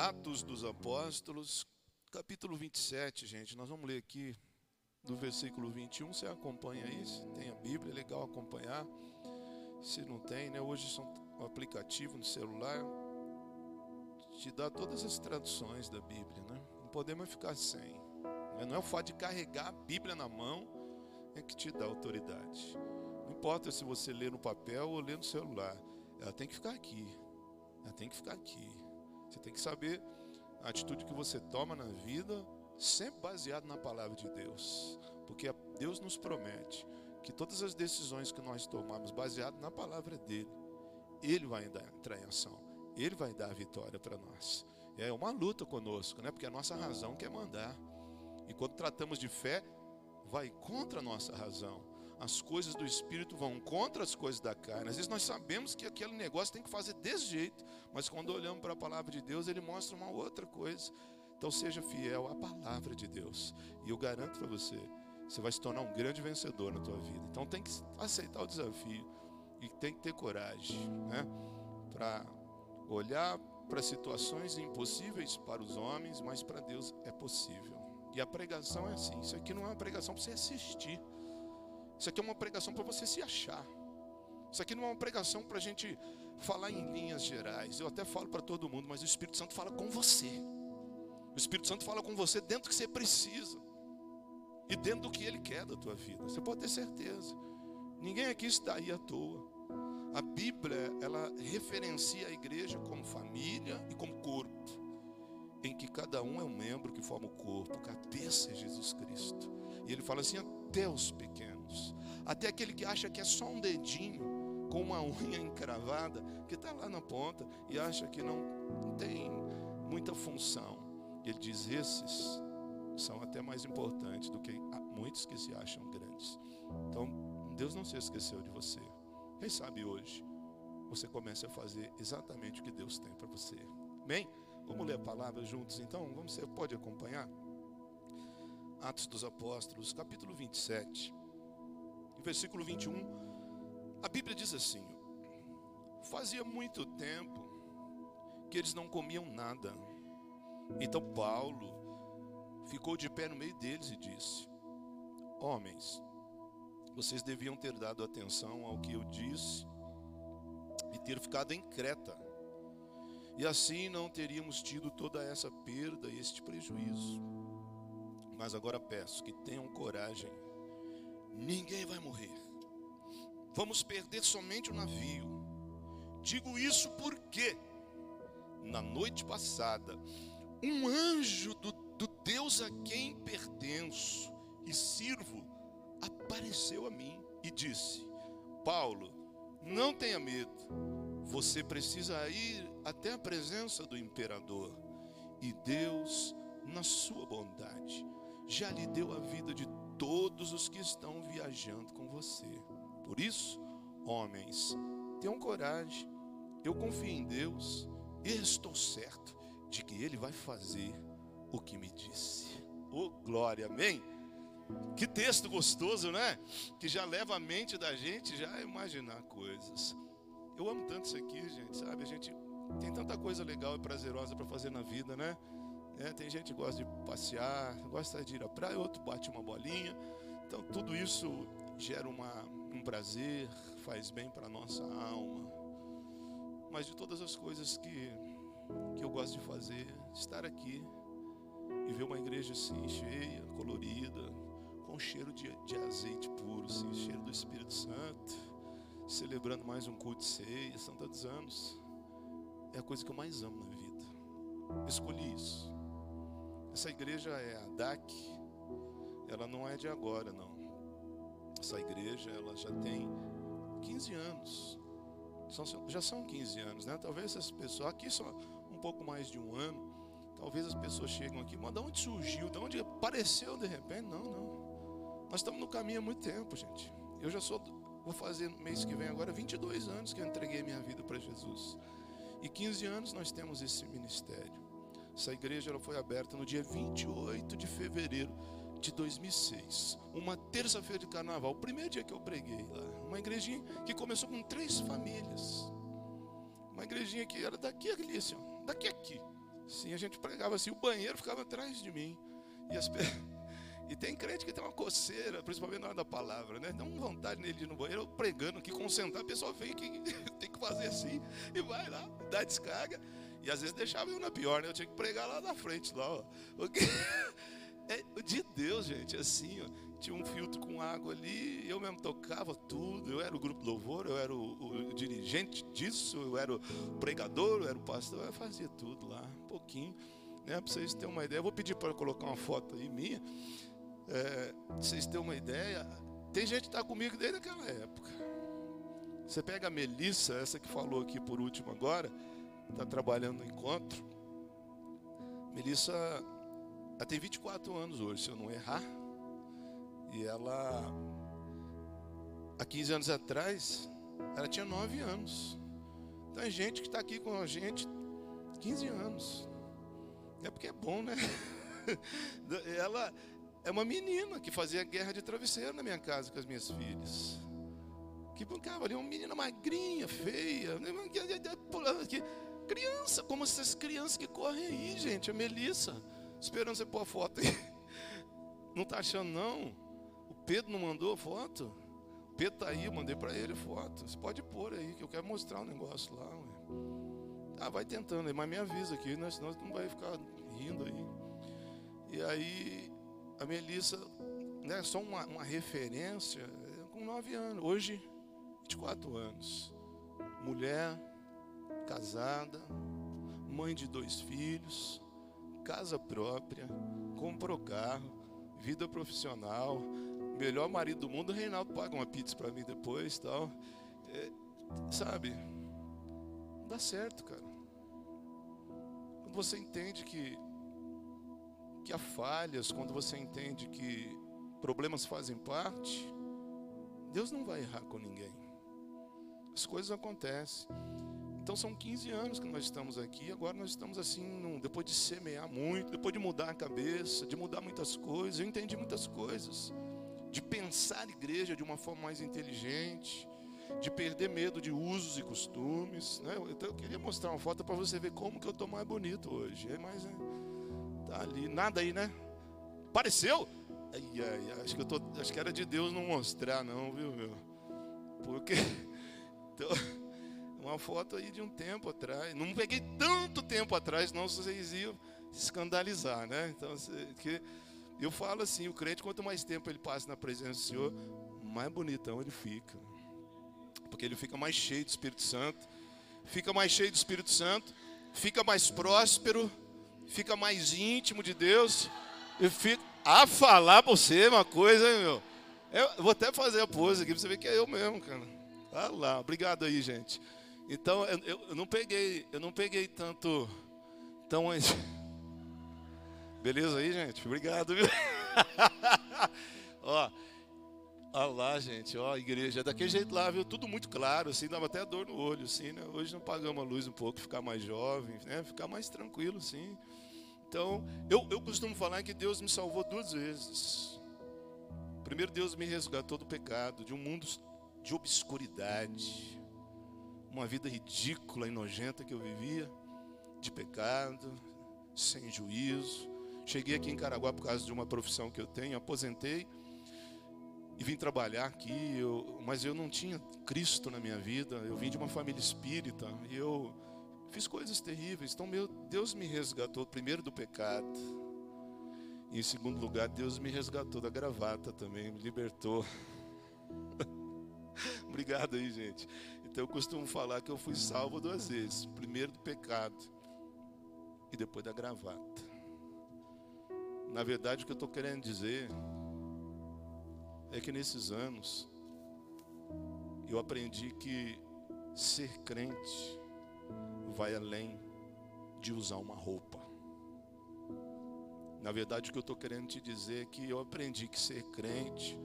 Atos dos Apóstolos, capítulo 27, gente. Nós vamos ler aqui do versículo 21. Você acompanha aí? Se tem a Bíblia, é legal acompanhar. Se não tem, né? Hoje são um aplicativo no celular te dá todas as traduções da Bíblia, né? Não podemos ficar sem. Né? Não é o fato de carregar a Bíblia na mão é que te dá autoridade. Não importa se você lê no papel ou lê no celular, ela tem que ficar aqui. Ela tem que ficar aqui. Você tem que saber a atitude que você toma na vida, sempre baseado na palavra de Deus. Porque Deus nos promete que todas as decisões que nós tomamos baseado na palavra dele, ele vai entrar em ação. Ele vai dar a vitória para nós. É uma luta conosco, né? Porque a nossa razão quer mandar. E quando tratamos de fé, vai contra a nossa razão. As coisas do espírito vão contra as coisas da carne. Às vezes nós sabemos que aquele negócio tem que fazer desse jeito, mas quando olhamos para a palavra de Deus, ele mostra uma outra coisa. Então seja fiel à palavra de Deus. E eu garanto para você, você vai se tornar um grande vencedor na tua vida. Então tem que aceitar o desafio e tem que ter coragem, né? Para olhar para situações impossíveis para os homens, mas para Deus é possível. E a pregação é assim. Isso aqui não é uma pregação para você assistir. Isso aqui é uma pregação para você se achar. Isso aqui não é uma pregação para a gente falar em linhas gerais. Eu até falo para todo mundo, mas o Espírito Santo fala com você. O Espírito Santo fala com você dentro do que você precisa e dentro do que Ele quer da tua vida. Você pode ter certeza. Ninguém aqui está aí à toa. A Bíblia, ela referencia a igreja como família e como corpo, em que cada um é um membro que forma o corpo, o cabeça é Jesus Cristo. E ele fala assim: até os pequenos, até aquele que acha que é só um dedinho com uma unha encravada, que está lá na ponta e acha que não, tem muita função. Ele diz: esses são até mais importantes do que muitos que se acham grandes. Então, Deus não se esqueceu de você. Quem sabe hoje você começa a fazer exatamente o que Deus tem para você. Amém? Vamos ler a palavra juntos então? Vamos, você pode acompanhar? Atos dos Apóstolos, capítulo 27, versículo 21. A Bíblia diz assim: Fazia muito tempo que eles não comiam nada. Então Paulo ficou de pé no meio deles e disse: Homens, vocês deviam ter dado atenção ao que eu disse e ter ficado em Creta. E assim não teríamos tido toda essa perda e este prejuízo. Mas agora peço que tenham coragem. Ninguém vai morrer. Vamos perder somente o navio. Digo isso porque, na noite passada, um anjo do, do Deus a quem pertenço e sirvo apareceu a mim e disse: Paulo, não tenha medo, você precisa ir até a presença do imperador, e Deus, na sua bondade, já lhe deu a vida de todos os que estão viajando com você. Por isso, homens, tenham coragem, eu confio em Deus e estou certo de que Ele vai fazer o que me disse. Oh, glória, amém? Que texto gostoso, né? Que já leva a mente da gente já a imaginar coisas. Eu amo tanto isso aqui, gente, sabe? A gente tem tanta coisa legal e prazerosa para fazer na vida, né? É, tem gente que gosta de passear, gosta de ir à praia, outro bate uma bolinha. Então, tudo isso gera uma, um prazer, faz bem para a nossa alma. Mas de todas as coisas que, que eu gosto de fazer, estar aqui e ver uma igreja assim, cheia, colorida, com cheiro de, de azeite puro, assim, cheiro do Espírito Santo, celebrando mais um culto de ceia, são tantos anos. É a coisa que eu mais amo na vida. escolhi isso. Essa igreja é a DAC, ela não é de agora, não. Essa igreja, ela já tem 15 anos. São, já são 15 anos, né? Talvez essas pessoas, aqui só um pouco mais de um ano, talvez as pessoas chegam aqui, mas de onde surgiu, de onde apareceu de repente? Não, não. Nós estamos no caminho há muito tempo, gente. Eu já sou, vou fazer mês que vem agora 22 anos que eu entreguei minha vida para Jesus. E 15 anos nós temos esse ministério. Essa igreja ela foi aberta no dia 28 de fevereiro de 2006, uma terça-feira de carnaval, o primeiro dia que eu preguei lá. Uma igrejinha que começou com três famílias. Uma igrejinha que era daqui ali, assim, daqui aqui. Sim, a gente pregava assim, o banheiro ficava atrás de mim. E, as, e tem crente que tem uma coceira, principalmente na hora da palavra, né? Dá uma vontade nele de ir no banheiro, eu pregando aqui, concentrar, a pessoa vem que tem que fazer assim, e vai lá, dá descarga. E às vezes deixava eu na pior, né? Eu tinha que pregar lá na frente, lá, ó. É de Deus, gente, assim, ó tinha um filtro com água ali, eu mesmo tocava tudo, eu era o grupo louvor, eu era o, o, dirigente disso, eu era o pregador, eu era o pastor, eu fazia tudo lá, um pouquinho, né, para vocês terem uma ideia. Eu vou pedir para colocar uma foto aí minha, é, vocês terem uma ideia. Tem gente que está comigo desde aquela época. Você pega a Melissa, essa que falou aqui por último agora, está trabalhando no encontro. Melissa, ela tem 24 anos hoje, se eu não errar. E ela, há 15 anos atrás, ela tinha 9 anos. Então é gente que está aqui com a gente 15 anos. É porque é bom, né? Ela é uma menina que fazia guerra de travesseiro na minha casa com as minhas filhas. Que brincava ali, uma menina magrinha, feia. Né? Criança, como essas crianças que correm aí, gente. A Melissa, esperando você pôr a foto aí. Não está achando, não? Pedro não mandou foto? Pedro está aí, eu mandei para ele foto. Você pode pôr aí, que eu quero mostrar um negócio lá. Ué. Ah, vai tentando aí, mas me avisa aqui, né? senão não vai ficar rindo aí. E aí, a Melissa, né, só uma, uma referência, com nove anos, hoje, 24 anos. Mulher, casada, mãe de dois filhos, casa própria, comprou carro, vida profissional, melhor marido do mundo, o Reinaldo paga uma pizza para mim depois tal. É, sabe? Não dá certo, cara. Quando você entende que, que há falhas, quando você entende que problemas fazem parte, Deus não vai errar com ninguém. As coisas acontecem. Então são 15 anos que nós estamos aqui, agora nós estamos assim, num, depois de semear muito, depois de mudar a cabeça, de mudar muitas coisas, eu entendi muitas coisas de pensar a igreja de uma forma mais inteligente, de perder medo de usos e costumes. Né? Então eu queria mostrar uma foto para você ver como que eu estou mais bonito hoje. É, mas é, tá ali, nada aí, né? Pareceu? Ai, ai, acho que eu tô, acho que era de Deus não mostrar, não, viu, meu? Porque então, uma foto aí de um tempo atrás. Não peguei tanto tempo atrás, não vocês iam escandalizar, né? Então, que eu falo assim, o crente, quanto mais tempo ele passa na presença do Senhor, mais bonitão ele fica. Porque ele fica mais cheio do Espírito Santo, fica mais cheio do Espírito Santo, fica mais próspero, fica mais íntimo de Deus. E fica a falar para você uma coisa, hein, meu. Eu vou até fazer a pose aqui para você ver que é eu mesmo, cara. Ah lá, obrigado aí, gente. Então, eu, eu não peguei, eu não peguei tanto, tão Beleza aí, gente? Obrigado, viu? ó, ó lá, gente, ó, igreja, daquele jeito lá, viu? Tudo muito claro, assim, dava até dor no olho, assim, né? Hoje não pagamos a luz um pouco, ficar mais jovem, né? Ficar mais tranquilo, sim. Então, eu, eu costumo falar que Deus me salvou duas vezes. Primeiro, Deus me resgatou do pecado, de um mundo de obscuridade, uma vida ridícula e nojenta que eu vivia, de pecado, sem juízo, Cheguei aqui em Caraguá por causa de uma profissão que eu tenho, aposentei e vim trabalhar aqui, eu, mas eu não tinha Cristo na minha vida. Eu vim de uma família espírita e eu fiz coisas terríveis. Então, meu Deus me resgatou primeiro do pecado. E em segundo lugar, Deus me resgatou da gravata também, me libertou. Obrigado aí, gente. Então eu costumo falar que eu fui salvo duas vezes: primeiro do pecado e depois da gravata. Na verdade, o que eu estou querendo dizer é que nesses anos eu aprendi que ser crente vai além de usar uma roupa. Na verdade, o que eu estou querendo te dizer é que eu aprendi que ser crente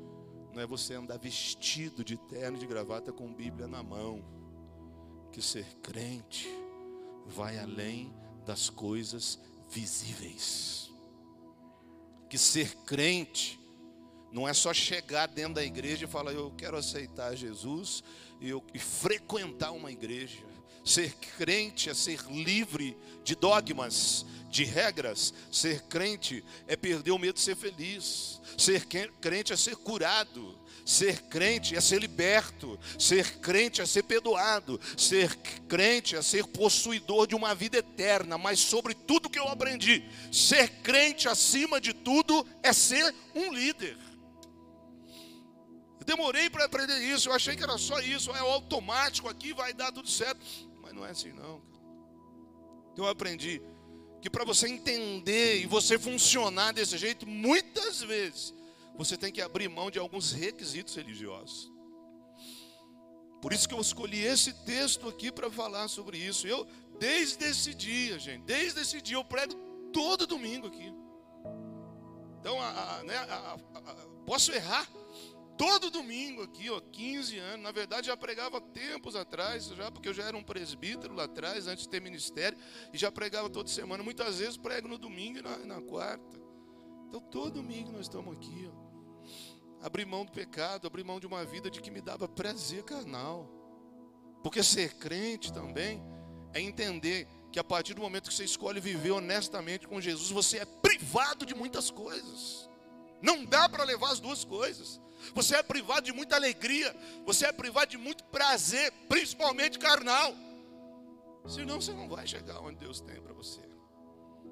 não é você andar vestido de terno e de gravata com Bíblia na mão. Que ser crente vai além das coisas visíveis que ser crente não é só chegar dentro da igreja e falar, eu quero aceitar Jesus e, eu, e frequentar uma igreja. Ser crente é ser livre de dogmas, de regras. Ser crente é perder o medo de ser feliz. Ser crente é ser curado. Ser crente é ser liberto. Ser crente é ser perdoado. Ser crente é ser possuidor de uma vida eterna. Mas sobre tudo que eu aprendi, ser crente acima de tudo é ser um líder. Demorei para aprender isso. Eu achei que era só isso. É automático aqui, vai dar tudo certo. Mas não é assim não. Então eu aprendi que para você entender e você funcionar desse jeito, muitas vezes você tem que abrir mão de alguns requisitos religiosos. Por isso que eu escolhi esse texto aqui para falar sobre isso. Eu, desde esse dia, gente, desde esse dia, eu prego todo domingo aqui. Então, a, a, né, a, posso errar todo domingo aqui, ó, 15 anos. Na verdade, já pregava tempos atrás, já porque eu já era um presbítero lá atrás, antes de ter ministério, e já pregava toda semana. Muitas vezes prego no domingo e na, na quarta. Então, todo domingo nós estamos aqui, ó. Abrir mão do pecado, abrir mão de uma vida de que me dava prazer carnal. Porque ser crente também é entender que a partir do momento que você escolhe viver honestamente com Jesus, você é privado de muitas coisas. Não dá para levar as duas coisas. Você é privado de muita alegria, você é privado de muito prazer, principalmente carnal. Senão você não vai chegar onde Deus tem para você.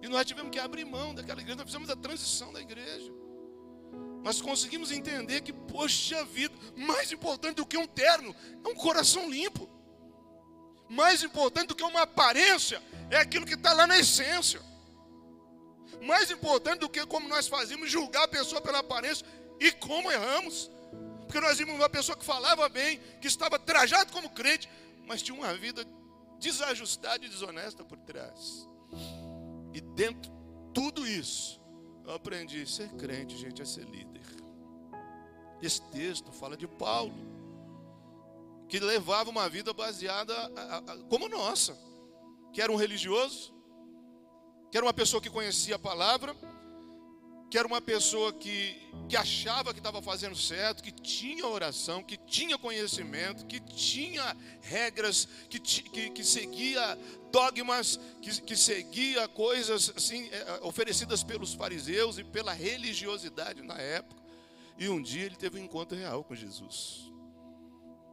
E nós tivemos que abrir mão daquela igreja, nós fizemos a transição da igreja. Nós conseguimos entender que, poxa vida, mais importante do que um terno é um coração limpo. Mais importante do que uma aparência é aquilo que está lá na essência. Mais importante do que como nós fazemos julgar a pessoa pela aparência e como erramos. Porque nós vimos uma pessoa que falava bem, que estava trajado como crente, mas tinha uma vida desajustada e desonesta por trás. E dentro de tudo isso, eu aprendi: ser crente, gente, é ser líder. Esse texto fala de Paulo, que levava uma vida baseada a, a, como nossa, que era um religioso, que era uma pessoa que conhecia a palavra, que era uma pessoa que, que achava que estava fazendo certo, que tinha oração, que tinha conhecimento, que tinha regras, que, que, que seguia dogmas, que, que seguia coisas assim, é, é, oferecidas pelos fariseus e pela religiosidade na época. E um dia ele teve um encontro real com Jesus.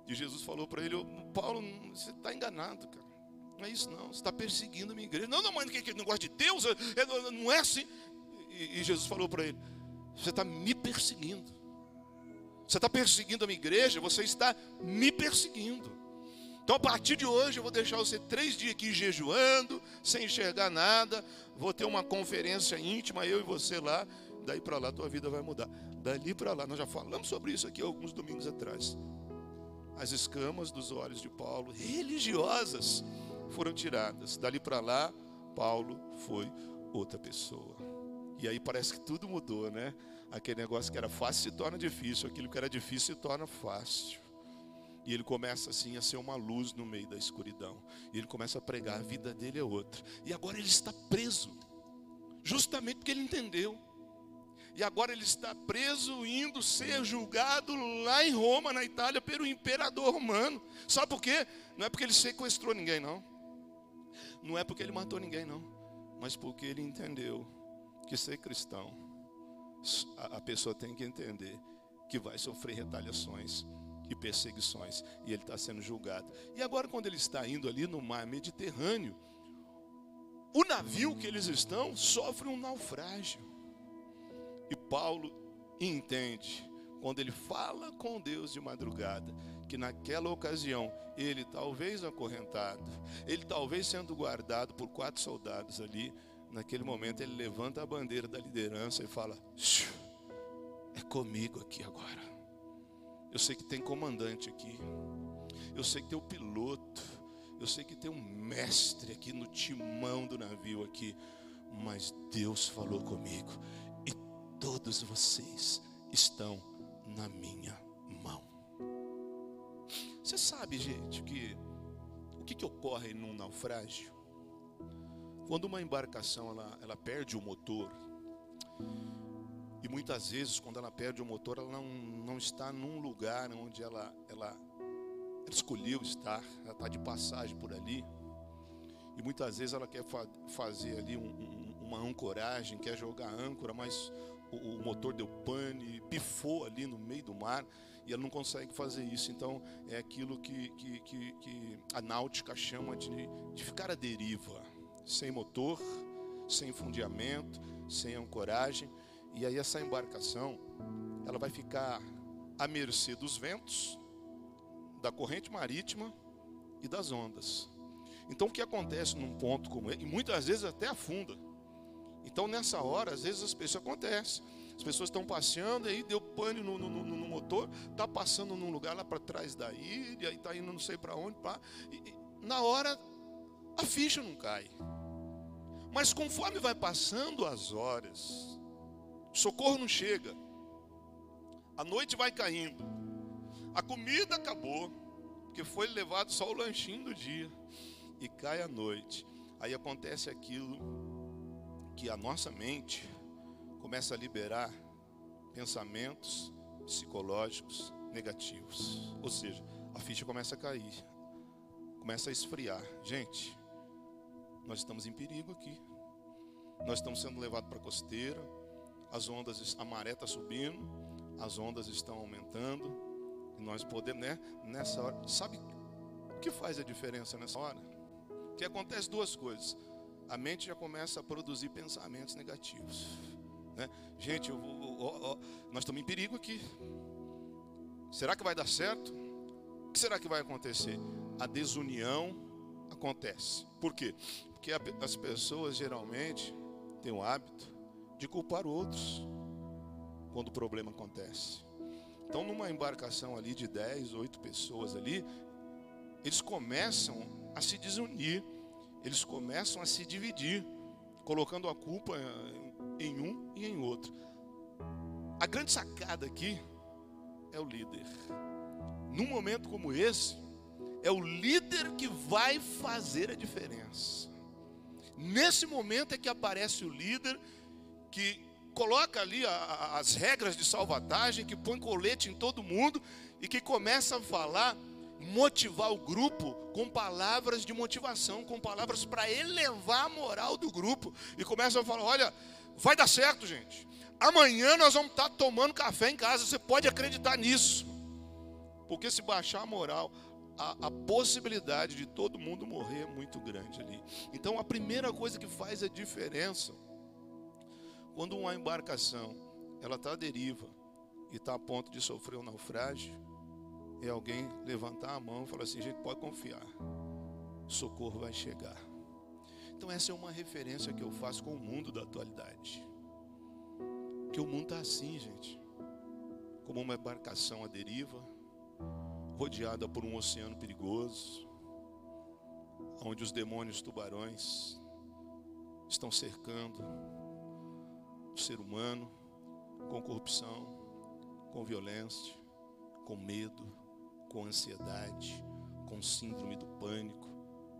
E Jesus falou para ele: Paulo, você está enganado, cara. Não é isso, não. Você está perseguindo a minha igreja. Não, não, mas que, que negócio de Deus? Não é assim e, Jesus falou para ele: Você está me perseguindo. Você está perseguindo a minha igreja, você está me perseguindo. Então, a partir de hoje, eu vou deixar você três dias aqui jejuando, sem enxergar nada. Vou ter uma conferência íntima, eu e você lá. Daí para lá, tua vida vai mudar. Dali para lá, nós já falamos sobre isso aqui alguns domingos atrás. As escamas dos olhos de Paulo, religiosas, foram tiradas. Dali para lá, Paulo foi outra pessoa. E aí parece que tudo mudou, né? Aquele negócio que era fácil se torna difícil, aquilo que era difícil se torna fácil. E ele começa assim a ser uma luz no meio da escuridão. E ele começa a pregar, a vida dele é outra. E agora ele está preso, justamente porque ele entendeu. E agora ele está preso, indo ser julgado lá em Roma, na Itália, pelo imperador romano. Sabe por quê? Não é porque ele sequestrou ninguém, não. Não é porque ele matou ninguém, não. Mas porque ele entendeu que ser cristão, a pessoa tem que entender que vai sofrer retaliações e perseguições, e ele está sendo julgado. E agora, quando ele está indo ali no mar Mediterrâneo, o navio que eles estão sofre um naufrágio. E Paulo entende, quando ele fala com Deus de madrugada, que naquela ocasião ele talvez acorrentado, ele talvez sendo guardado por quatro soldados ali, naquele momento ele levanta a bandeira da liderança e fala: É comigo aqui agora. Eu sei que tem comandante aqui. Eu sei que tem o piloto. Eu sei que tem um mestre aqui no timão do navio aqui. Mas Deus falou comigo. E todos vocês estão na minha mão. Você sabe, gente, que o que, que ocorre num naufrágio? Quando uma embarcação ela, ela perde o motor, e muitas vezes quando ela perde o motor, ela não, não está num lugar onde ela, ela ela escolheu estar, ela está de passagem por ali. E muitas vezes ela quer fa fazer ali um, um, uma ancoragem, quer jogar âncora, mas o, o, motor deu pane, pifou ali no meio do mar e ela não consegue fazer isso. Então é aquilo que, que, que, que a náutica chama de, de ficar à deriva, sem motor, sem fundiamento, sem ancoragem. E aí essa embarcação, ela vai ficar à mercê dos ventos, da corrente marítima e das ondas. Então o que acontece num ponto como esse, e muitas vezes até afunda. Então nessa hora, às vezes as pessoas acontece. As pessoas estão passeando, aí deu pane no, no, no, no motor, está passando num lugar lá para trás da ilha, e está indo não sei para onde, pá, e, e, na hora a ficha não cai. Mas conforme vai passando as horas, socorro não chega, a noite vai caindo, a comida acabou, porque foi levado só o lanchinho do dia e cai a noite. Aí acontece aquilo que a nossa mente começa a liberar pensamentos psicológicos negativos. Ou seja, a ficha começa a cair, começa a esfriar. Gente, nós estamos em perigo aqui. Nós estamos sendo levados para a costeira, as ondas, a maré está subindo, as ondas estão aumentando, e nós podemos, né? Nessa hora, sabe o que faz a diferença nessa hora? que acontece duas coisas. A mente já começa a produzir pensamentos negativos. Né? Gente, eu, eu, eu, nós estamos em perigo aqui. Será que vai dar certo? O que será que vai acontecer? A desunião acontece. Por quê? Porque as pessoas geralmente têm o hábito de culpar outros quando o problema acontece. Então, numa embarcação ali de 10, 8 pessoas ali, eles começam a se desunir, eles começam a se dividir, colocando a culpa em um e em outro. A grande sacada aqui é o líder. Num momento como esse, é o líder que vai fazer a diferença. Nesse momento é que aparece o líder que coloca ali a, a, as regras de salvatagem, que põe colete em todo mundo e que começa a falar motivar o grupo com palavras de motivação, com palavras para elevar a moral do grupo. E começa a falar: olha, vai dar certo, gente. Amanhã nós vamos estar tomando café em casa. Você pode acreditar nisso. Porque se baixar a moral, a, a, possibilidade de todo mundo morrer é muito grande ali. Então a primeira coisa que faz a diferença, quando uma embarcação ela está à deriva e está a ponto de sofrer um naufrágio, é alguém levantar a mão e falar assim: gente, pode confiar, socorro vai chegar. Então, essa é uma referência que eu faço com o mundo da atualidade. Que o mundo está assim, gente, como uma embarcação à deriva, rodeada por um oceano perigoso, onde os demônios tubarões estão cercando o ser humano com corrupção, com violência, com medo, com ansiedade, com síndrome do pânico,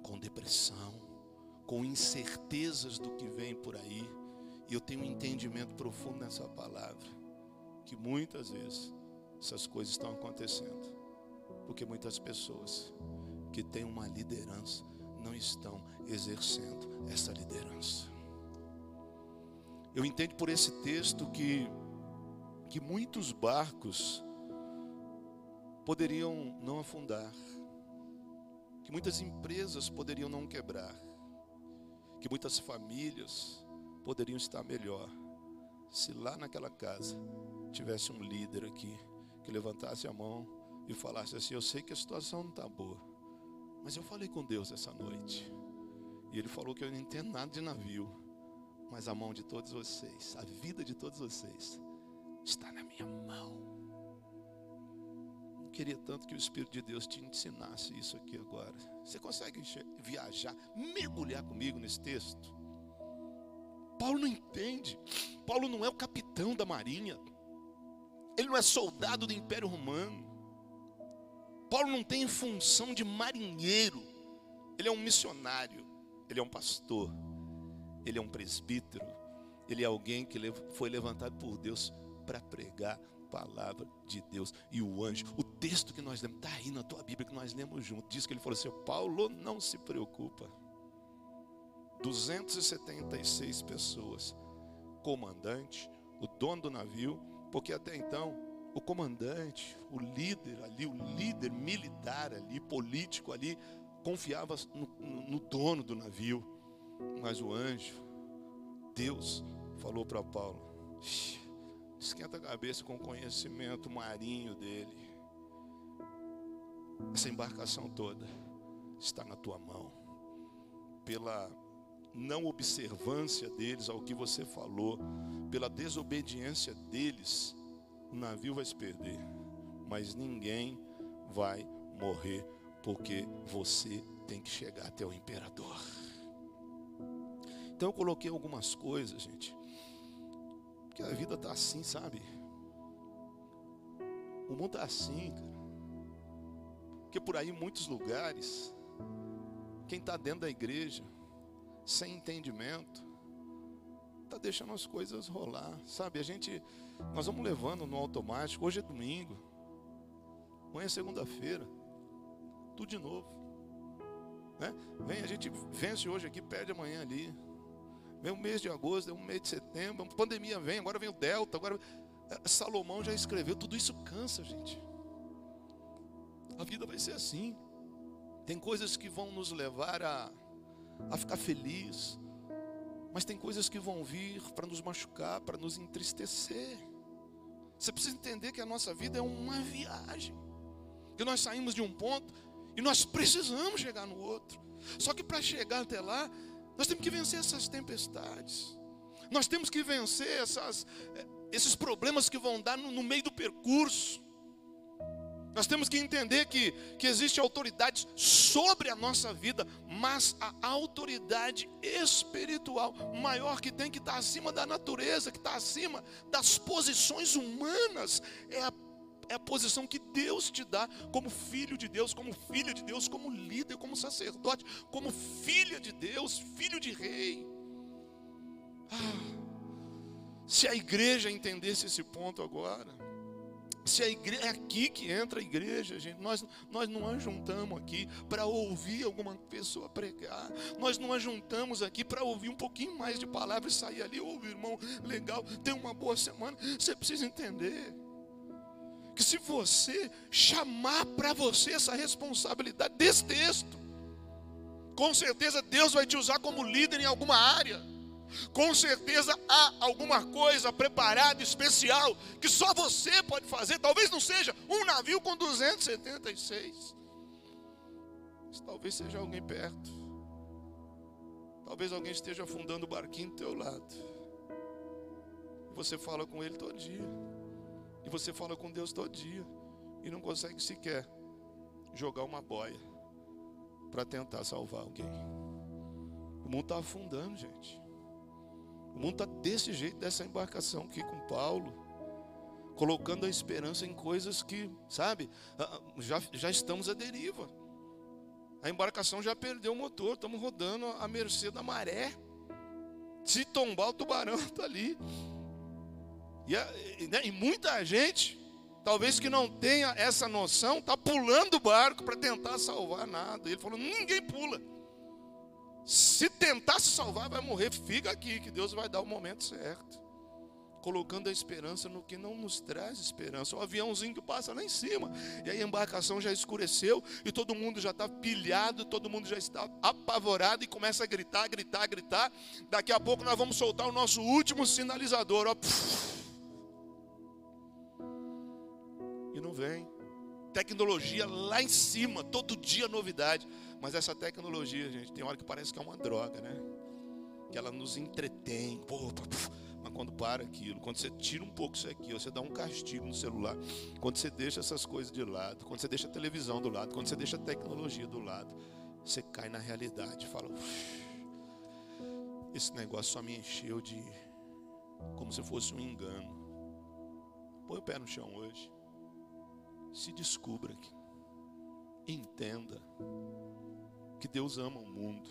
com depressão, com incertezas do que vem por aí. E eu tenho um entendimento profundo nessa palavra, que muitas vezes essas coisas estão acontecendo, porque muitas pessoas que têm uma liderança não estão exercendo essa liderança. Eu entendo por esse texto que, que muitos barcos poderiam não afundar, que muitas empresas poderiam não quebrar, que muitas famílias poderiam estar melhor, se lá naquela casa tivesse um líder aqui que levantasse a mão e falasse assim: Eu sei que a situação não está boa, mas eu falei com Deus essa noite, e Ele falou que eu não entendo nada de navio, mas a mão de todos vocês, a vida de todos vocês, está na minha mão queria tanto que o Espírito de Deus te ensinasse isso aqui agora. Você consegue viajar, mergulhar comigo nesse texto? Paulo não entende. Paulo não é o capitão da marinha. Ele não é soldado do Império Romano. Paulo não tem função de marinheiro. Ele é um missionário. Ele é um pastor. Ele é um presbítero. Ele é alguém que foi levantado por Deus para pregar palavra de Deus. E o anjo, o texto que nós lemos, está aí na tua Bíblia que nós lemos junto. Diz que ele falou assim: Paulo, não se preocupa. 276 pessoas, comandante, o dono do navio, porque até então o comandante, o líder ali, o líder militar ali, político ali, confiava no, no, no dono do navio, mas o anjo, Deus, falou para Paulo: esquenta a cabeça com o conhecimento marinho dele. Essa embarcação toda está na tua mão. Pela não observância deles ao que você falou, pela desobediência deles, o navio vai se perder. Mas ninguém vai morrer, porque você tem que chegar até o imperador. Então eu coloquei algumas coisas, gente, porque a vida está assim, sabe? O mundo está assim, cara. Porque por aí, muitos lugares, quem está dentro da igreja, sem entendimento, está deixando as coisas rolar, sabe? A gente, nós vamos levando no automático. Hoje é domingo, amanhã é segunda-feira, tudo de novo. Né? Vem, a gente vence hoje aqui, perde amanhã ali. Vem o mês de agosto, vem o mês de setembro, a pandemia vem, agora vem o Delta, agora é, Salomão já escreveu, tudo isso cansa, gente. A vida vai ser assim. Tem coisas que vão nos levar a, a ficar feliz, mas tem coisas que vão vir para nos machucar, para nos entristecer. Você precisa entender que a nossa vida é uma viagem. Que nós saímos de um ponto e nós precisamos chegar no outro. Só que para chegar até lá, nós temos que vencer essas tempestades. Nós temos que vencer essas, eh, esses problemas que vão dar no, no meio do percurso. Nós temos que entender que, que existe autoridade sobre a nossa vida, mas a autoridade espiritual maior que tem, que está acima da natureza, que está acima das posições humanas, é a é a posição que Deus te dá como filho de Deus, como filha de Deus, como líder, como sacerdote, como filha de Deus, filho de rei. Ah, se a igreja entendesse esse ponto agora, se a igreja, é aqui que entra a igreja, gente. Nós, nós não ajuntamos aqui para ouvir alguma pessoa pregar. Nós não ajuntamos aqui para ouvir um pouquinho mais de palavras e sair ali, oh, irmão, legal, tem uma boa semana. Você precisa entender que se você chamar para você essa responsabilidade desse texto, com certeza Deus vai te usar como líder em alguma área. Com certeza há alguma coisa preparada, especial, que só você pode fazer. Talvez não seja um navio com 276. Mas talvez seja alguém perto. Talvez alguém esteja afundando o barquinho do teu lado. Você fala com ele todo dia. E você fala com Deus todo dia e não consegue sequer jogar uma boia para tentar salvar alguém. O mundo está afundando, gente. O mundo está desse jeito, dessa embarcação aqui com Paulo, colocando a esperança em coisas que, sabe, já, já estamos à deriva. A embarcação já perdeu o motor, estamos rodando à mercê da maré. Se tombar, o tubarão está ali. E, né, e muita gente, talvez que não tenha essa noção, está pulando o barco para tentar salvar nada. E ele falou: ninguém pula. Se tentar se salvar, vai morrer. Fica aqui, que Deus vai dar o momento certo. Colocando a esperança no que não nos traz esperança. O aviãozinho que passa lá em cima. E aí a embarcação já escureceu. E todo mundo já está pilhado. Todo mundo já está apavorado. E começa a gritar, gritar, gritar. Daqui a pouco nós vamos soltar o nosso último sinalizador. Ó. e não vem. Tecnologia lá em cima, todo dia novidade. Mas essa tecnologia, gente, tem hora que parece que é uma droga, né? Que ela nos entretém. Mas quando para aquilo, quando você tira um pouco isso aqui, você dá um castigo no celular. Quando você deixa essas coisas de lado, quando você deixa a televisão do lado, quando você deixa a tecnologia do lado, você cai na realidade. Fala, esse negócio só me encheu de como se fosse um engano. Põe o pé no chão hoje se descubra, entenda que Deus ama o mundo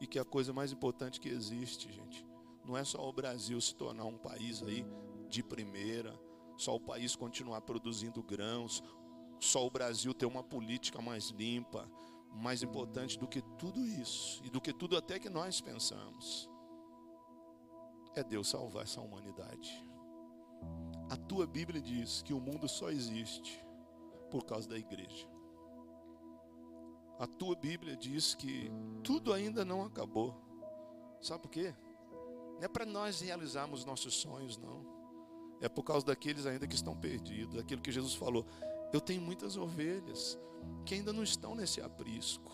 e que a coisa mais importante que existe, gente, não é só o Brasil se tornar um país aí de primeira, só o país continuar produzindo grãos, só o Brasil ter uma política mais limpa, mais importante do que tudo isso e do que tudo até que nós pensamos. É Deus salvar essa humanidade. A tua Bíblia diz que o mundo só existe por causa da igreja. A tua Bíblia diz que tudo ainda não acabou. Sabe por quê? Não é para nós realizarmos nossos sonhos, não. É por causa daqueles ainda que estão perdidos. Aquilo que Jesus falou. Eu tenho muitas ovelhas que ainda não estão nesse aprisco.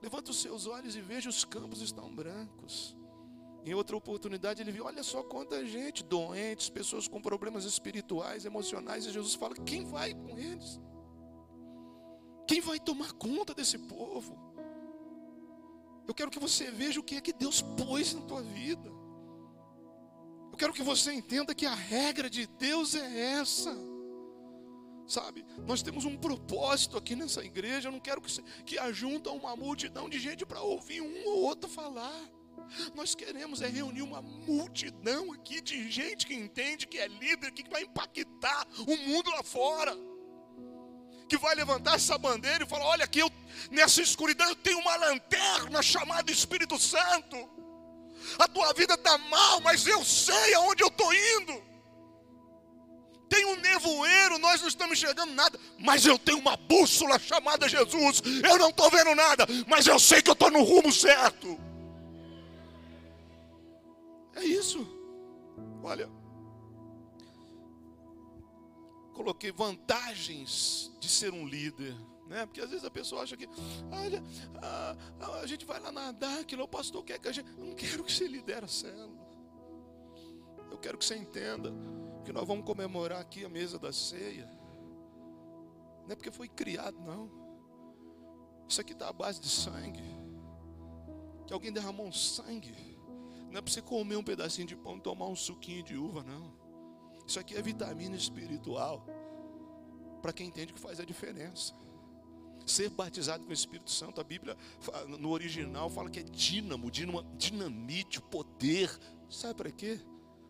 Levanta os seus olhos e veja os campos estão brancos. Em outra oportunidade ele viu, olha só quanta gente, doentes, pessoas com problemas espirituais, emocionais, e Jesus fala: quem vai com eles? Quem vai tomar conta desse povo? Eu quero que você veja o que é que Deus pôs na tua vida. Eu quero que você entenda que a regra de Deus é essa. Sabe, nós temos um propósito aqui nessa igreja. Eu não quero que, que ajunta uma multidão de gente para ouvir um ou outro falar. Nós queremos é reunir uma multidão aqui de gente que entende que é líder, que vai impactar o mundo lá fora que vai levantar essa bandeira e falar: olha, aqui eu, nessa escuridão eu tenho uma lanterna chamada Espírito Santo. A tua vida está mal, mas eu sei aonde eu estou indo. Tem um nevoeiro, nós não estamos enxergando nada, mas eu tenho uma bússola chamada Jesus. Eu não estou vendo nada, mas eu sei que eu estou no rumo certo. É isso. Olha, coloquei vantagens de ser um líder. Né? Porque às vezes a pessoa acha que, olha, a, gente vai lá nadar, aquilo o pastor quer que a gente. Eu não quero que você lidere a célula. Eu quero que você entenda que nós vamos comemorar aqui a mesa da ceia. Não é porque foi criado, não. Isso aqui está à base de sangue. Que alguém derramou um sangue. Não é para você comer um pedacinho de pão e tomar um suquinho de uva, não. Isso aqui é vitamina espiritual. Para quem entende que faz a diferença. Ser batizado com o Espírito Santo, a Bíblia no original fala que é dínamo, dinamite, poder. Sabe para quê?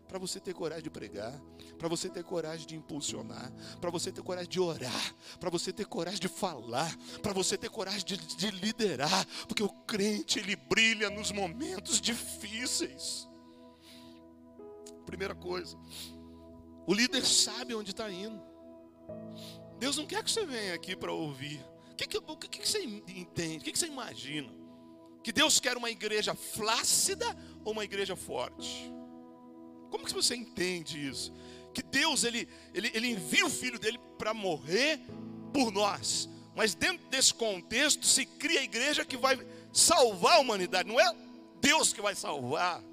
Para você ter coragem de pregar, para você ter coragem de impulsionar, para você ter coragem de orar, para você ter coragem de falar, para você ter coragem de, de liderar, porque o crente ele brilha nos momentos difíceis. Primeira coisa, o líder sabe onde está indo. Deus não quer que você venha aqui para ouvir. O que, que, que, que, você entende? O que, que você imagina? Que Deus quer uma igreja flácida ou uma igreja forte? Como que você entende isso? Que Deus ele, ele, ele envia o filho dele para morrer por nós. Mas dentro desse contexto se cria a igreja que vai salvar a humanidade. Não é Deus que vai salvar.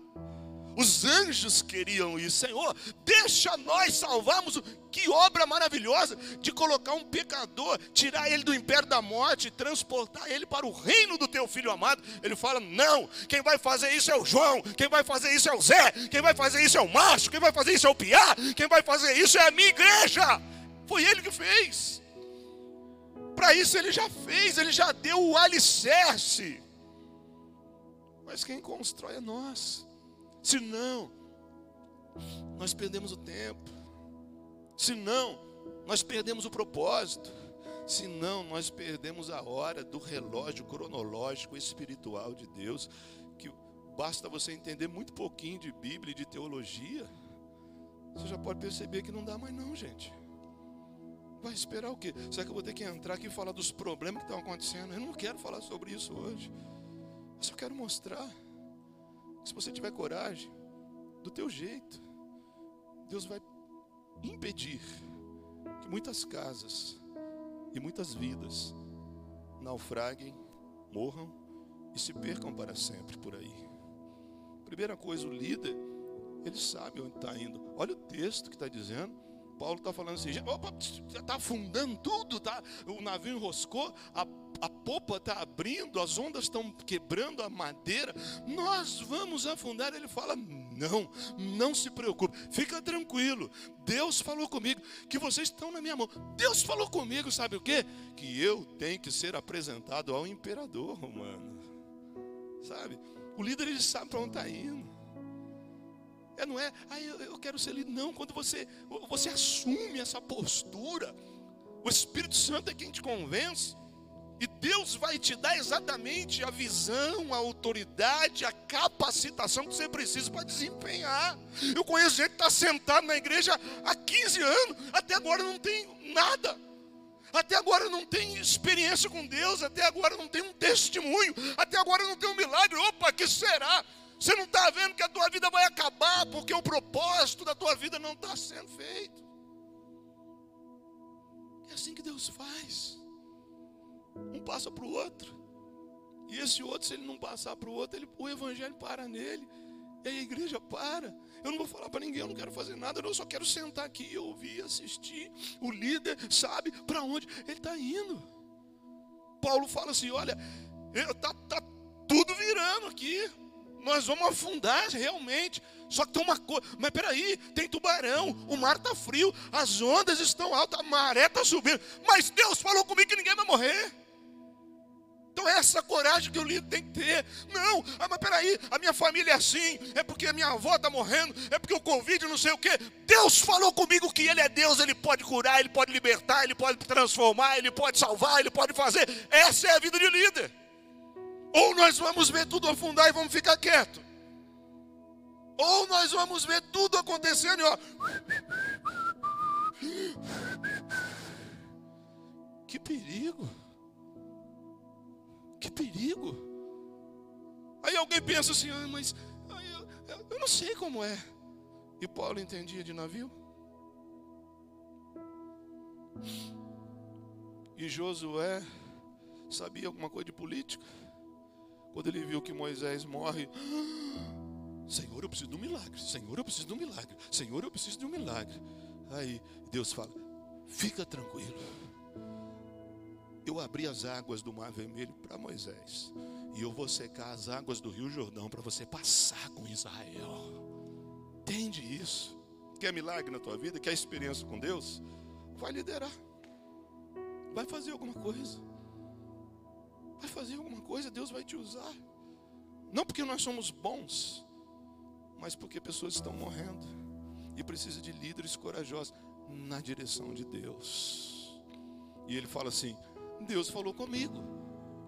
Os anjos queriam isso, Senhor, deixa nós salvarmos. Que obra maravilhosa de colocar um pecador, tirar ele do império da morte, transportar ele para o reino do teu filho amado. Ele fala: Não, quem vai fazer isso é o João, quem vai fazer isso é o Zé, quem vai fazer isso é o Márcio, quem vai fazer isso é o Piá, quem vai fazer isso é a minha igreja. Foi ele que fez. Para isso ele já fez, ele já deu o alicerce. Mas quem constrói é nós. Se não, nós perdemos o tempo. Se não, nós perdemos o propósito. Se não, nós perdemos a hora do relógio cronológico espiritual de Deus, que basta você entender muito pouquinho de Bíblia e de teologia, você já pode perceber que não dá mais não, gente. Vai esperar o quê? Será que eu vou ter que entrar aqui e falar dos problemas que estão acontecendo? Eu não quero falar sobre isso hoje. Eu só quero mostrar se você tiver coragem, do teu jeito, Deus vai impedir que muitas casas e muitas vidas naufraguem, morram e se percam para sempre por aí. Primeira coisa, o líder, ele sabe onde está indo. Olha o texto que está dizendo. Paulo está falando assim, opa, está afundando tudo, tá? o navio enroscou, a a popa está abrindo, as ondas estão quebrando a madeira, nós vamos afundar. Ele fala: Não, não se preocupe, fica tranquilo. Deus falou comigo que vocês estão na minha mão. Deus falou comigo, sabe o que? Que eu tenho que ser apresentado ao imperador romano. Sabe? O líder ele sabe para onde está indo. É, não é, ah, eu, eu quero ser líder. Não, quando você, você assume essa postura, o Espírito Santo é quem te convence. E Deus vai te dar exatamente a visão, a autoridade, a capacitação que você precisa para desempenhar. Eu conheço gente que está sentado na igreja há 15 anos, até agora não tem nada. Até agora não tem experiência com Deus, até agora não tem um testemunho, até agora não tem um milagre. Opa, que será? Você não está vendo que a tua vida vai acabar porque o propósito da tua vida não está sendo feito. É assim que Deus faz. Um passa para o outro. E esse outro, se ele não passar para o outro, ele, o evangelho para nele. E a igreja para. Eu não vou falar para ninguém, eu não quero fazer nada, eu só quero sentar aqui ouvir, assistir. O líder sabe para onde ele está indo. Paulo fala assim: olha, está tá tudo virando aqui. Nós vamos afundar realmente. Só que tem uma coisa, mas peraí, tem tubarão, o mar está frio, as ondas estão altas, a maré está subindo. Mas Deus falou comigo que ninguém vai morrer. Então é essa coragem que o líder tem que ter. Não, ah, mas peraí, a minha família é assim, é porque a minha avó está morrendo, é porque o Covid não sei o quê. Deus falou comigo que Ele é Deus, Ele pode curar, Ele pode libertar, Ele pode transformar, Ele pode salvar, Ele pode fazer. Essa é a vida de líder. Ou nós vamos ver tudo afundar e vamos ficar quieto. Ou nós vamos ver tudo acontecendo e ó. Que perigo. Que perigo. Aí alguém pensa assim, ah, mas eu, eu não sei como é. E Paulo entendia de navio. E Josué sabia alguma coisa de política. Quando ele viu que Moisés morre, Senhor, eu preciso de um milagre. Senhor, eu preciso de um milagre. Senhor, eu preciso de um milagre. Aí Deus fala: Fica tranquilo eu abri as águas do Mar Vermelho para Moisés, e eu vou secar as águas do Rio Jordão para você passar com Israel. Entende isso? Quer milagre na tua vida? Quer experiência com Deus? Vai liderar, vai fazer alguma coisa, vai fazer alguma coisa, Deus vai te usar. Não porque nós somos bons, mas porque pessoas estão morrendo e precisa de líderes corajosos na direção de Deus. E ele fala assim: Deus falou comigo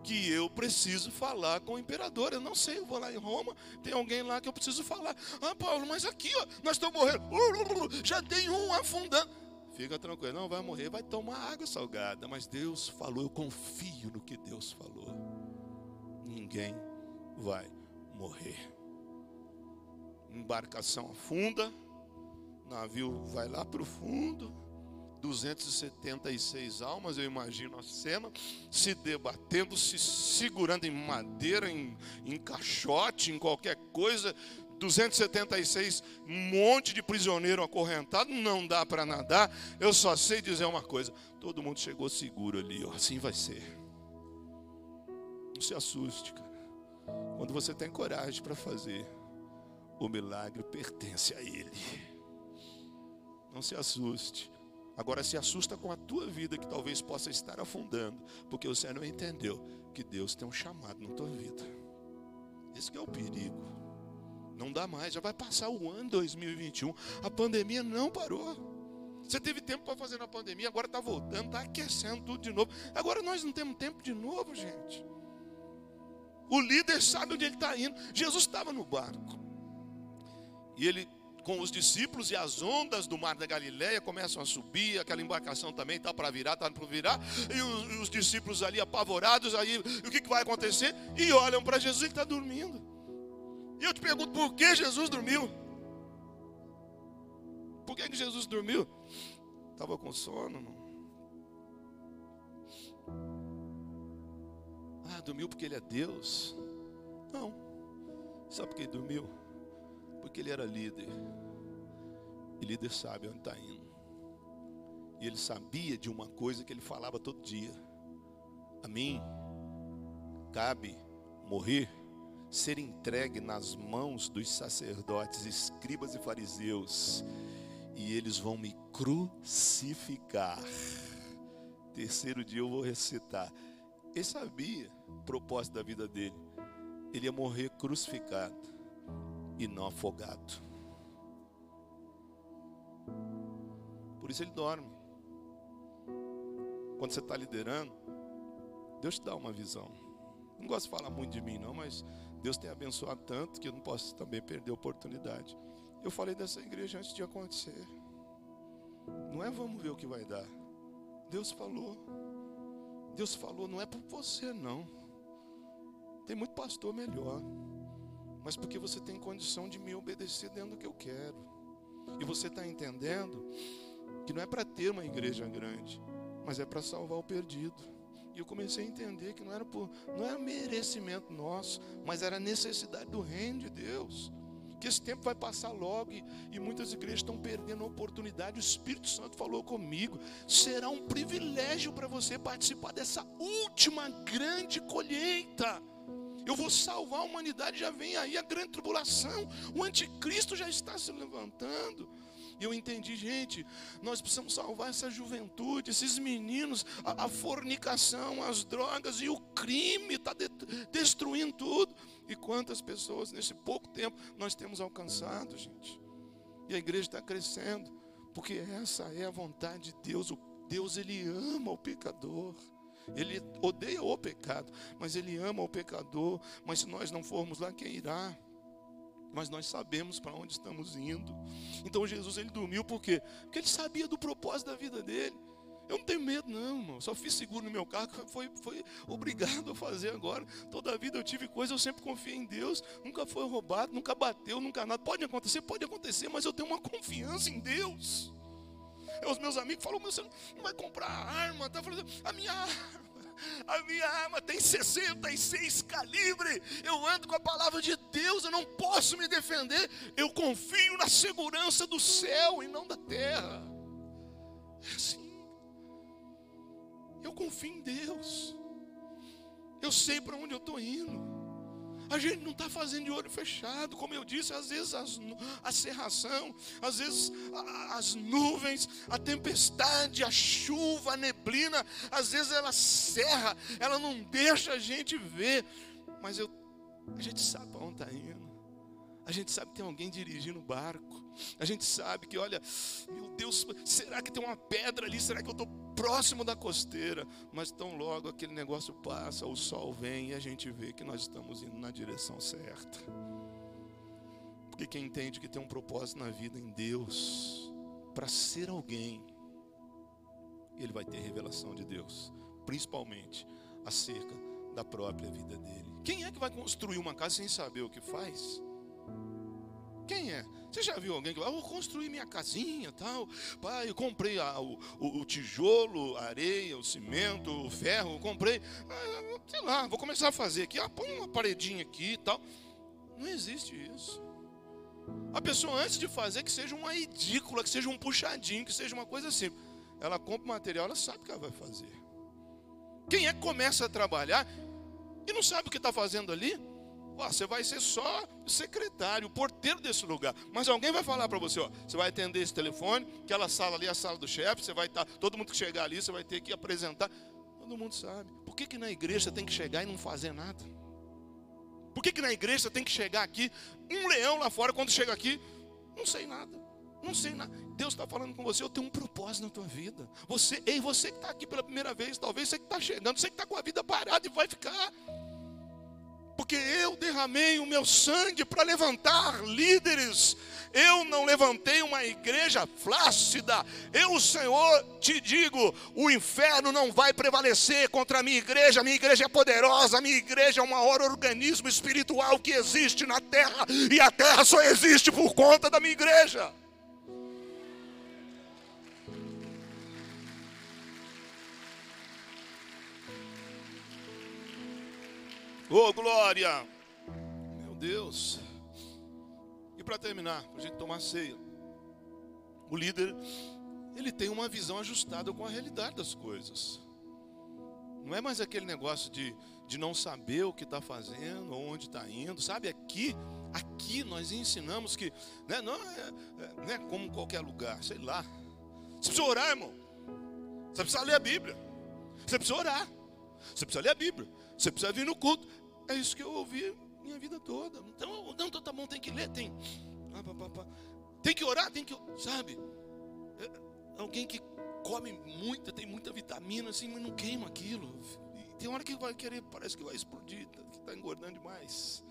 que eu preciso falar com o imperador. Eu não sei, eu vou lá em Roma, tem alguém lá que eu preciso falar. Ah, Paulo, mas aqui, ó, nós estamos morrendo. Já tem um afundando. Fica tranquilo, não vai morrer, vai tomar água salgada. Mas Deus falou, eu confio no que Deus falou. Ninguém vai morrer. Embarcação afunda, navio vai lá para o fundo 276 almas, eu imagino a cena, se debatendo, se segurando em madeira, em, em caixote, em qualquer coisa. 276, um monte de prisioneiro acorrentado, não dá para nadar. Eu só sei dizer uma coisa: todo mundo chegou seguro ali, ó, assim vai ser. Não se assuste, cara. Quando você tem coragem para fazer, o milagre pertence a Ele. Não se assuste. Agora se assusta com a tua vida que talvez possa estar afundando, porque você não entendeu que Deus tem um chamado na tua vida. Esse é o perigo. Não dá mais, já vai passar o ano 2021. A pandemia não parou. Você teve tempo para fazer na pandemia, agora está voltando, está aquecendo tudo de novo. Agora nós não temos tempo de novo, gente. O líder sabe onde ele está indo. Jesus estava no barco. E ele com os discípulos e as ondas do mar da Galileia começam a subir, aquela embarcação também está para virar, está para virar, e os, os, discípulos ali apavorados, aí o que, que vai acontecer? E olham para Jesus, ele está dormindo. E eu te pergunto, por que Jesus dormiu? Por que, que Jesus dormiu? Estava com sono, não? Ah, dormiu porque ele é Deus? Não. Sabe por que ele dormiu? Porque ele era líder. E líder sabe onde está indo. E ele sabia de uma coisa que ele falava todo dia. A mim cabe morrer, ser entregue nas mãos dos sacerdotes, escribas e fariseus, e eles vão me crucificar. Terceiro dia eu vou recitar. Ele sabia o propósito da vida dele. Ele ia morrer crucificado e não afogado. Por isso ele dorme. Quando você está liderando, Deus te dá uma visão. Não gosto de falar muito de mim, não, mas Deus tem abençoado tanto que eu não posso também perder a oportunidade. Eu falei dessa igreja antes de acontecer. Não é vamos ver o que vai dar. Deus falou. Deus falou, não é por você não. Tem muito pastor melhor. Mas porque você tem condição de me obedecer dentro do que eu quero. E você está entendendo que não é para ter uma igreja grande, mas é para salvar o perdido. E eu comecei a entender que não era por, não era merecimento nosso, mas era necessidade do reino de Deus que esse tempo vai passar logo e, e, muitas igrejas estão perdendo a oportunidade. O Espírito Santo falou comigo: será um privilégio para você participar dessa última grande colheita. Eu vou salvar a humanidade, já vem aí a grande tribulação, o anticristo já está se levantando. E eu entendi, gente, nós precisamos salvar essa juventude, esses meninos, a, a fornicação, as drogas e o crime está de, destruindo tudo. E quantas pessoas nesse pouco tempo nós temos alcançado, gente. E a igreja está crescendo, porque essa é a vontade de Deus. O Deus ele ama o pecador. Ele odeia o pecado, mas ele ama o pecador. Mas se nós não formos lá, quem irá? Mas nós sabemos para onde estamos indo. Então Jesus ele dormiu por quê? Porque ele sabia do propósito da vida dele. Eu não tenho medo, não, irmão. Só fiz seguro no meu carro, foi, foi obrigado a fazer agora. Toda a vida eu tive coisa, eu sempre confiei em Deus. Nunca foi roubado, nunca bateu, nunca nada. Pode acontecer, pode acontecer, mas eu tenho uma confiança em Deus. Os meus amigos falam, você não vai comprar arma, tá falando, a minha arma a minha arma tem 66 calibre. Eu ando com a palavra de Deus, eu não posso me defender. Eu confio na segurança do céu e não da terra. É assim. Eu confio em Deus. Eu sei para onde eu estou indo. A gente não está fazendo de olho fechado, como eu disse, às vezes as, a serração, às vezes as nuvens, a tempestade, a chuva, a neblina, às vezes ela serra, ela não deixa a gente ver, mas eu, a gente sabe onde está indo, a gente sabe que tem alguém dirigindo o barco, a gente sabe que, olha, meu Deus, será que tem uma pedra ali? Será que eu estou próximo da costeira? Mas tão logo aquele negócio passa, o sol vem e a gente vê que nós estamos indo na direção certa. Porque quem entende que tem um propósito na vida em Deus, para ser alguém, ele vai ter revelação de Deus, principalmente acerca da própria vida dele. Quem é que vai construir uma casa sem saber o que faz? Quem é? Você já viu alguém que vai, ah, vou construir minha casinha tal? Pai, eu comprei a, o, o, tijolo, a areia, o cimento, o ferro, comprei. Ah, sei lá, vou começar a fazer aqui. Ah, põe uma paredinha aqui e tal. Não existe isso. A pessoa, antes de fazer, que seja uma edícula, que seja um puxadinho, que seja uma coisa assim. Ela compra o material, ela sabe o que ela vai fazer. Quem é que começa a trabalhar e não sabe o que está fazendo ali? Você vai ser só secretário, porteiro desse lugar. Mas alguém vai falar para você, ó, você vai atender esse telefone, aquela sala ali é a sala do chefe, você vai estar, tá, todo mundo que chegar ali, você vai ter que apresentar. Todo mundo sabe. Por que, que na igreja tem que chegar e não fazer nada? Por que, que na igreja tem que chegar aqui, um leão lá fora, quando chega aqui, não sei nada. Não sei nada. Deus está falando com você, eu tenho um propósito na tua vida. Você, ei, você que está aqui pela primeira vez, talvez você que está chegando, você que está com a vida parada e vai ficar porque eu derramei o meu sangue para levantar líderes. Eu não levantei uma igreja flácida. Eu, Senhor, te digo: o inferno não vai prevalecer contra a minha igreja. A minha igreja é poderosa. A minha igreja é o maior organismo espiritual que existe na terra. E a terra só existe por conta da minha igreja. Oh, glória! Meu Deus. E para terminar, para a gente tomar ceia. O líder, ele tem uma visão ajustada com a realidade das coisas. Não é mais aquele negócio de, de não saber o que está fazendo, onde está indo. Sabe, aqui, aqui nós ensinamos que né, não é, não é como qualquer lugar, sei lá. Você precisa orar, irmão. Você precisa ler a Bíblia. Você precisa orar. Você precisa ler a Bíblia. Você precisa vir no culto. É isso que eu ouvi minha vida toda. Então, não, então tá bom, tem que ler, tem. Ah, Tem que orar, tem que, sabe? É, alguém que come muita, tem muita vitamina, assim, mas não queima aquilo. E tem hora que vai querer, parece que vai explodir, que está engordando demais.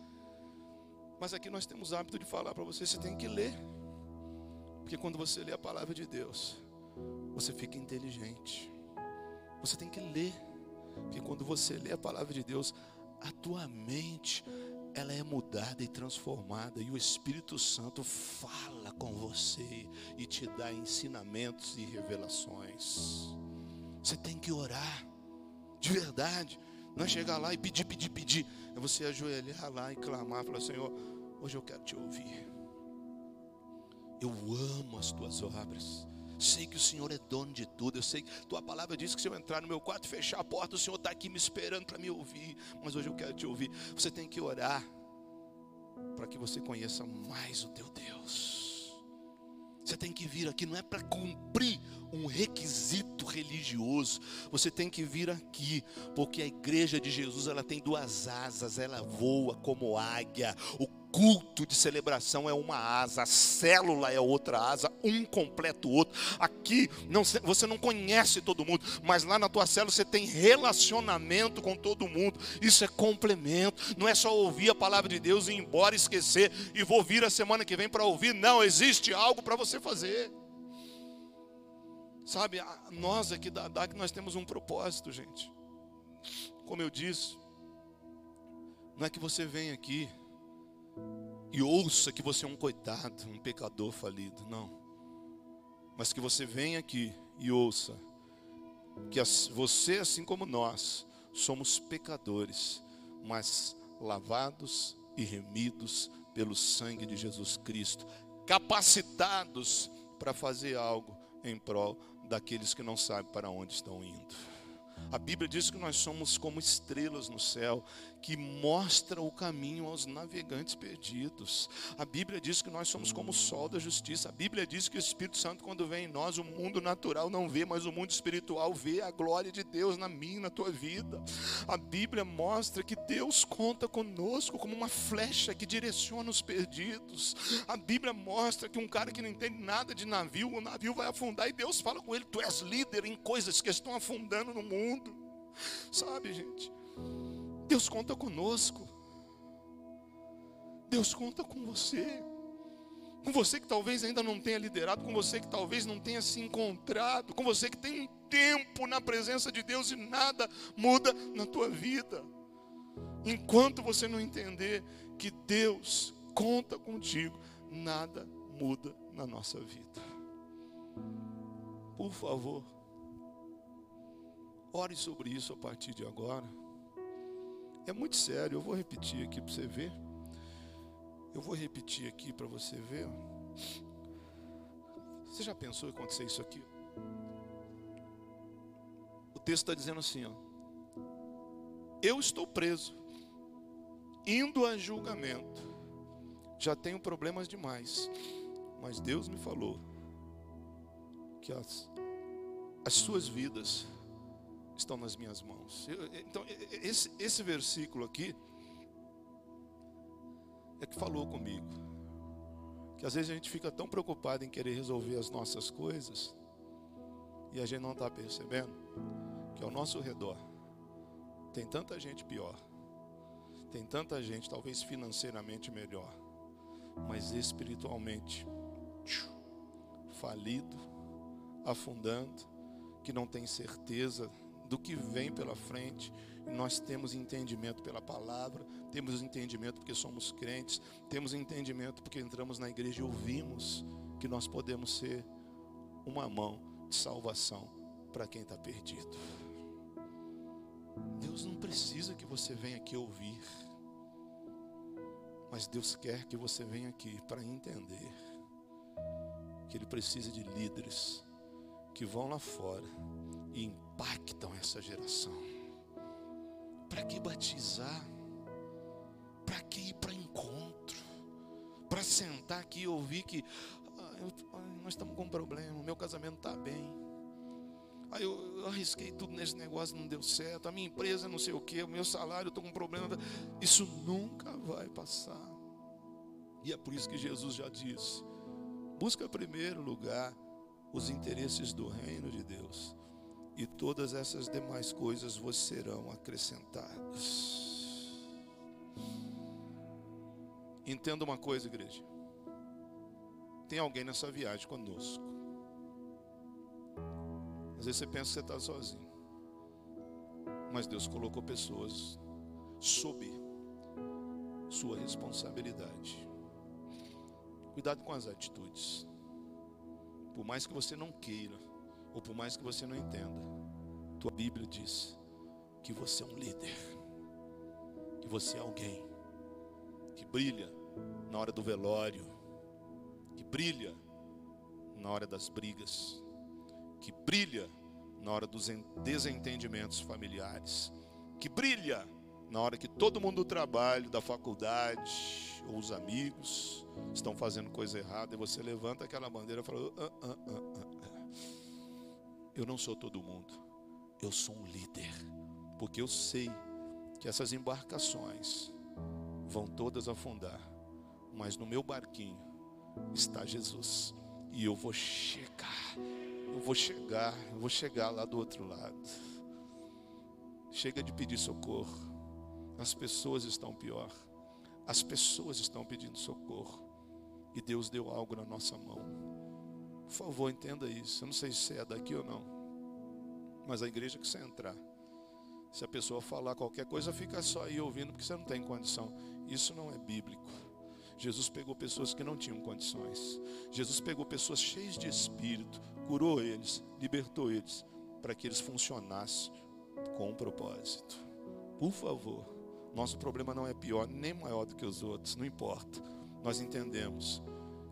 Mas aqui nós temos hábito de falar para você, você tem que ler. Porque quando você lê a palavra de Deus, você fica inteligente. Você tem que ler. Porque quando você lê a palavra de Deus, a tua mente ela é mudada e transformada e o Espírito Santo fala com você e te dá ensinamentos e revelações. Você tem que orar de verdade. Não é chegar lá e pedir, pedir, pedir. É você ajoelhar lá e clamar, falar, Senhor, hoje eu quero te ouvir. Eu amo as tuas obras. Sei que o Senhor é dono de tudo. Eu sei que tua palavra diz que se eu entrar no meu quarto e fechar a porta, o Senhor está aqui me esperando para me ouvir. Mas hoje eu quero te ouvir. Você tem que orar para que você conheça mais o teu Deus. Você tem que vir aqui, não é para cumprir um requisito religioso. Você tem que vir aqui, porque a igreja de Jesus ela tem duas asas, ela voa como águia. O culto de celebração é uma asa, a célula é outra asa, um completa o outro. Aqui não, você não conhece todo mundo, mas lá na tua célula você tem relacionamento com todo mundo. Isso é complemento. Não é só ouvir a palavra de Deus e ir embora esquecer e vou vir a semana que vem para ouvir. Não, existe algo para você fazer. Sabe, nós aqui da DAC nós temos um propósito, gente. Como eu disse, não é que você vem aqui e ouça que você é um coitado, um pecador falido. Não. Mas que você venha aqui e ouça que você, assim como nós, somos pecadores, mas lavados e remidos pelo sangue de Jesus Cristo, capacitados para fazer algo em prol daqueles que não sabem para onde estão indo. A Bíblia diz que nós somos como estrelas no céu, que mostra o caminho aos navegantes perdidos. A Bíblia diz que nós somos como o sol da justiça. A Bíblia diz que o Espírito Santo, quando vem em nós, o mundo natural não vê, mas o mundo espiritual vê a glória de Deus na minha, na tua vida. A Bíblia mostra que Deus conta conosco como uma flecha que direciona os perdidos. A Bíblia mostra que um cara que não entende nada de navio, o navio vai afundar e Deus fala com ele: Tu és líder em coisas que estão afundando no mundo. Sabe, gente? Deus conta conosco. Deus conta com você. Com você que talvez ainda não tenha liderado, com você que talvez não tenha se encontrado, com você que tem um tempo na presença de Deus e nada muda na tua vida. Enquanto você não entender que Deus conta contigo, nada muda na nossa vida. Por favor, ore sobre isso a partir de agora. É muito sério, eu vou repetir aqui para você ver. Eu vou repetir aqui para você ver. Você já pensou em acontecer isso aqui? O texto está dizendo assim: ó, Eu estou preso, indo a julgamento. Já tenho problemas demais, mas Deus me falou que as, as suas vidas estão nas minhas mãos. Então, esse, esse versículo aqui é que falou comigo. Que às vezes a gente fica tão preocupado em querer resolver as nossas coisas e a gente não está percebendo que ao nosso redor tem tanta gente pior, tem tanta gente talvez financeiramente melhor, mas espiritualmente falido, afundando, que não tem certeza do que vem pela frente. Nós temos entendimento pela palavra, temos entendimento porque somos crentes, temos entendimento porque entramos na igreja e ouvimos que nós podemos ser uma mão de salvação para quem está perdido. Deus não precisa que você venha aqui ouvir, mas Deus quer que você venha aqui para entender que Ele precisa de líderes que vão lá fora e impactam essa geração. Para que batizar? Para que ir para encontro? Para sentar aqui e ouvir que ah, eu, ah, nós estamos com um problema, meu casamento está bem. Aí eu, eu, arrisquei tudo nesse negócio, não deu certo. A minha empresa, não sei o que, o meu salário, eu estou com um problema. Isso nunca vai passar. E é por isso que Jesus já disse: busca primeiro lugar os interesses do reino de Deus, e todas essas demais coisas vos serão acrescentadas. Entenda uma coisa, igreja. Tem alguém nessa viagem conosco. Às vezes você pensa que você está sozinho. Mas Deus colocou pessoas sob sua responsabilidade. Cuidado com as atitudes. Por mais que você não queira, ou por mais que você não entenda, tua Bíblia diz que você é um líder, que você é alguém que brilha na hora do velório, que brilha na hora das brigas, que brilha na hora dos desentendimentos familiares, que brilha na hora que todo mundo do trabalho, da faculdade, ou os amigos estão fazendo coisa errada, e você levanta aquela bandeira e fala: ah, ah, ah, Eu não sou todo mundo, eu sou um líder, porque eu sei que essas embarcações vão todas afundar, mas no meu barquinho está Jesus, e eu vou chegar, eu vou chegar, eu vou chegar lá do outro lado. Chega de pedir socorro. As pessoas estão pior. As pessoas estão pedindo socorro. E Deus deu algo na nossa mão. Por favor, entenda isso. Eu não sei se é daqui ou não. Mas a igreja que você entrar, se a pessoa falar qualquer coisa, fica só aí ouvindo, porque você não tem condição. Isso não é bíblico. Jesus pegou pessoas que não tinham condições. Jesus pegou pessoas cheias de espírito, curou eles, libertou eles, para que eles funcionassem com um propósito. Por favor, nosso problema não é pior nem maior do que os outros, não importa. Nós entendemos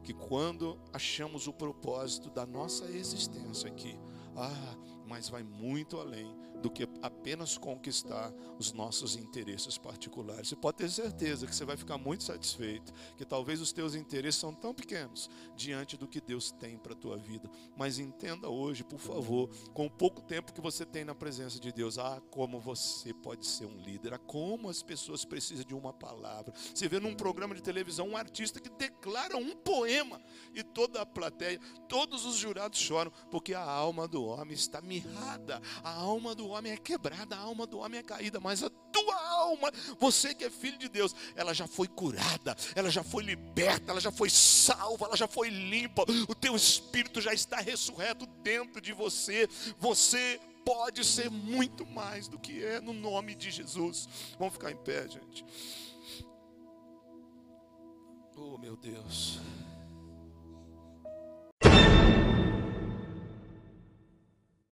que quando achamos o propósito da nossa existência aqui, ah, mas vai muito além do que apenas conquistar os nossos interesses particulares. Você pode ter certeza que você vai ficar muito satisfeito, que talvez os teus interesses são tão pequenos diante do que Deus tem para a tua vida. Mas entenda hoje, por favor, com o pouco tempo que você tem na presença de Deus, ah, como você pode ser um líder, ah, como as pessoas precisam de uma palavra. Você vê num programa de televisão um artista que declara um poema e toda a plateia, todos os jurados choram, porque a alma do homem está mirrada, a alma do homem é quebrada, a alma do homem é caída, mas a tua alma, você que é filho de Deus, ela já foi curada, ela já foi liberta, ela já foi salva, ela já foi limpa, o teu espírito já está ressurreto dentro de você, você pode ser muito mais do que é no nome de Jesus. Vamos ficar em pé, gente. Oh, meu Deus.